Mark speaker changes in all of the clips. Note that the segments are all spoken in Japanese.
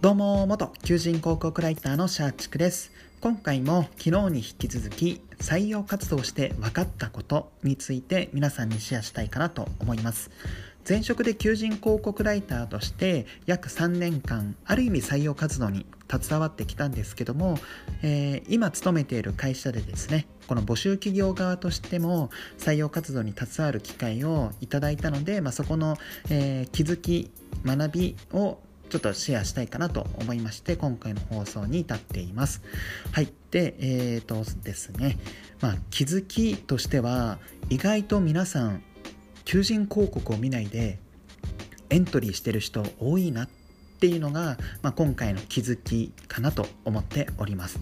Speaker 1: どうも元求人広告ライターのシャーチクです。今回も昨日に引き続き採用活動して分かったことについて皆さんにシェアしたいかなと思います。前職で求人広告ライターとして約3年間ある意味採用活動に携わってきたんですけども、えー、今勤めている会社でですねこの募集企業側としても採用活動に携わる機会をいただいたので、まあ、そこの、えー、気づき学びをちょっとシェアしたいかなと思いまして今回の放送に至っています。はい。でえーとですね。まあ気づきとしては意外と皆さん求人広告を見ないでエントリーしてる人多いなっていうのが、まあ、今回の気づきかなと思っております。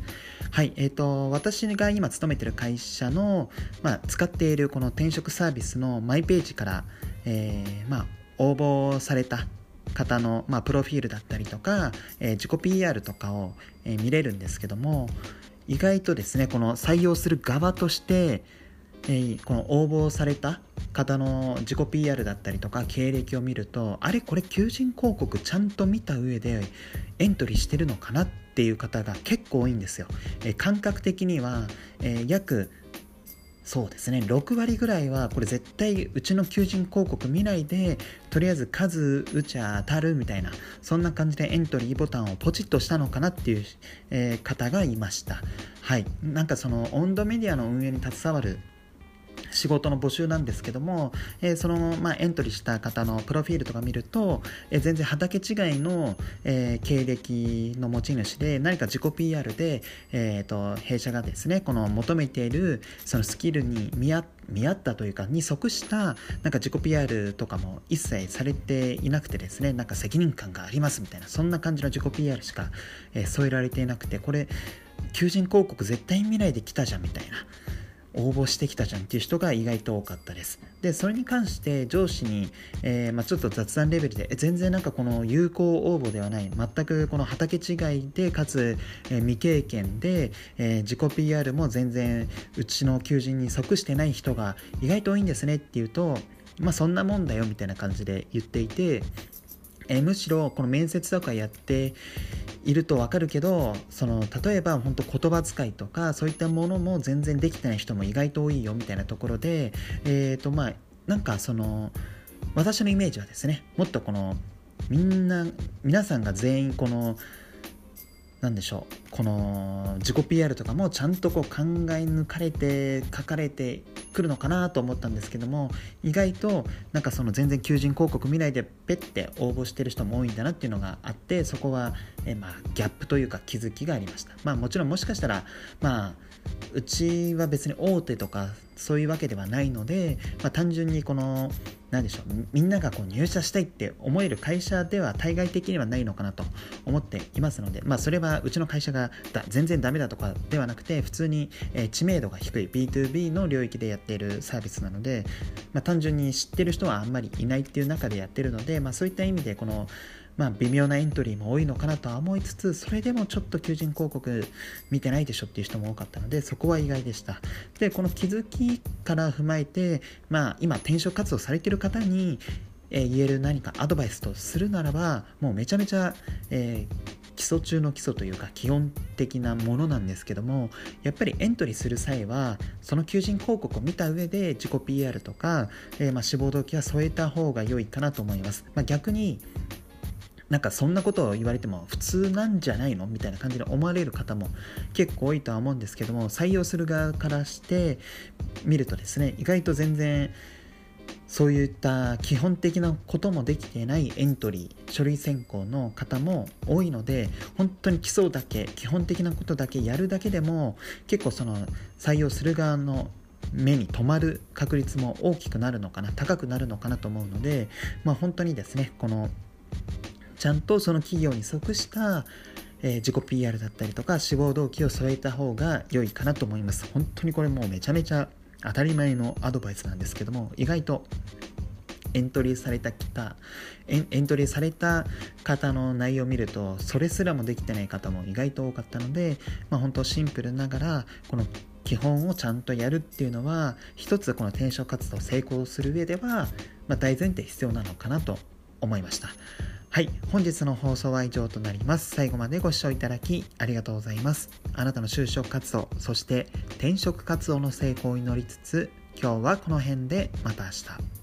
Speaker 1: はい、えーと、私が今勤めてる会社の、まあ、使っているこの転職サービスのマイページから、えー、まあ、応募された方の、まあ、プロフィールだったりとか、えー、自己 PR とかを、えー、見れるんですけども意外とですねこの採用する側として、えー、この応募された方の自己 PR だったりとか経歴を見るとあれこれ求人広告ちゃんと見た上でエントリーしてるのかなっていう方が結構多いんですよ。え感覚的には、え約そうですね。6割ぐらいはこれ絶対うちの求人広告見ないでとりあえず数打ちゃ当たるみたいなそんな感じでエントリーボタンをポチッとしたのかなっていう、えー、方がいました。はい。なんかその温度メディアの運営に携わる仕事の募集なんですけども、えー、その、まあ、エントリーした方のプロフィールとか見ると、えー、全然畑違いの、えー、経歴の持ち主で何か自己 PR で、えーと、弊社がですねこの求めているそのスキルに見合見合ったというかに即したなんか自己 PR とかも一切されていなくてですねなんか責任感がありますみたいなそんな感じの自己 PR しか、え添えられていなくてこれ求人広告絶対見ないで来たじゃんみたいな応募してきたじゃんっていう人が意外と多かったです。で、それに関して上司に、えー、まあ、ちょっと雑談レベルで、全然なんかこの有効応募ではない、全くこの畑違いで、かつ、えー、未経験で、えー、自己 PR も全然うちの求人に即してない人が意外と多いんですねっていうと、まあそんなもんだよみたいな感じで言っていて、えむしろこの面接とかやっていると分かるけどその例えば本当言葉遣いとかそういったものも全然できてない人も意外と多いよみたいなところでえっ、ー、とまあなんかその私のイメージはですねもっとこのみんな皆さんが全員この何でしょう。この自己 PR とかもちゃんとこう考え抜かれて書かれてくるのかなと思ったんですけども意外となんかその全然求人広告見ないでペッて応募してる人も多いんだなっていうのがあってそこはえまあギャップというか気づきがありました。まあもちろんもしかしたらまあうちは別に大手とかそういうわけではないので、まあ、単純にこの何でしょうみんながこう入社したいって思える会社では対外的にはないのかなと思っていますので、まあ、それはうちの会社が全然ダメだとかではなくて普通に、え知名度が低い B2B の領域でやっているサービスなので、まあ、単純に知ってる人はあんまりいないっていう中でやってるので、まあ、そういった意味でこのまあ、微妙なエントリーも多いのかなとは思いつつそれでもちょっと求人広告見てないでしょっていう人も多かったのでそこは意外でした。でこの気づきから踏まえて、まあ、今転職活動されている方にえ言える何かアドバイスとするならばもうめちゃめちゃ、えー基礎中の基礎というか基本的なものなんですけどもやっぱりエントリーする際はその求人広告を見た上で自己 PR とか、えー、まあ志望動機は添えた方が良いかなと思います、まあ、逆になんかそんなことを言われても普通なんじゃないのみたいな感じで思われる方も結構多いとは思うんですけども採用する側からして見るとですね意外と全然そういった基本的なこともできていないエントリー書類選考の方も多いので本当に基礎だけ基本的なことだけやるだけでも結構その採用する側の目に留まる確率も大きくなるのかな高くなるのかなと思うのでまあ本当にですねこのちゃんとその企業に即した、えー、自己 PR だったりとか志望動機を添えた方が良いかなと思います本当にこれもうめちゃめちゃ当たり前のアドバイスなんですけども意外とエントリーされたたエントリーされた方の内容を見るとそれすらもできてない方も意外と多かったので、まあ、本当シンプルながらこの基本をちゃんとやるっていうのは一つこの転職活動を成功する上では、まあ、大前提必要なのかなと思いました。はい。本日の放送は以上となります。最後までご視聴いただきありがとうございます。あなたの就職活動そして転職活動の成功を祈りつつ今日はこの辺でまた明日。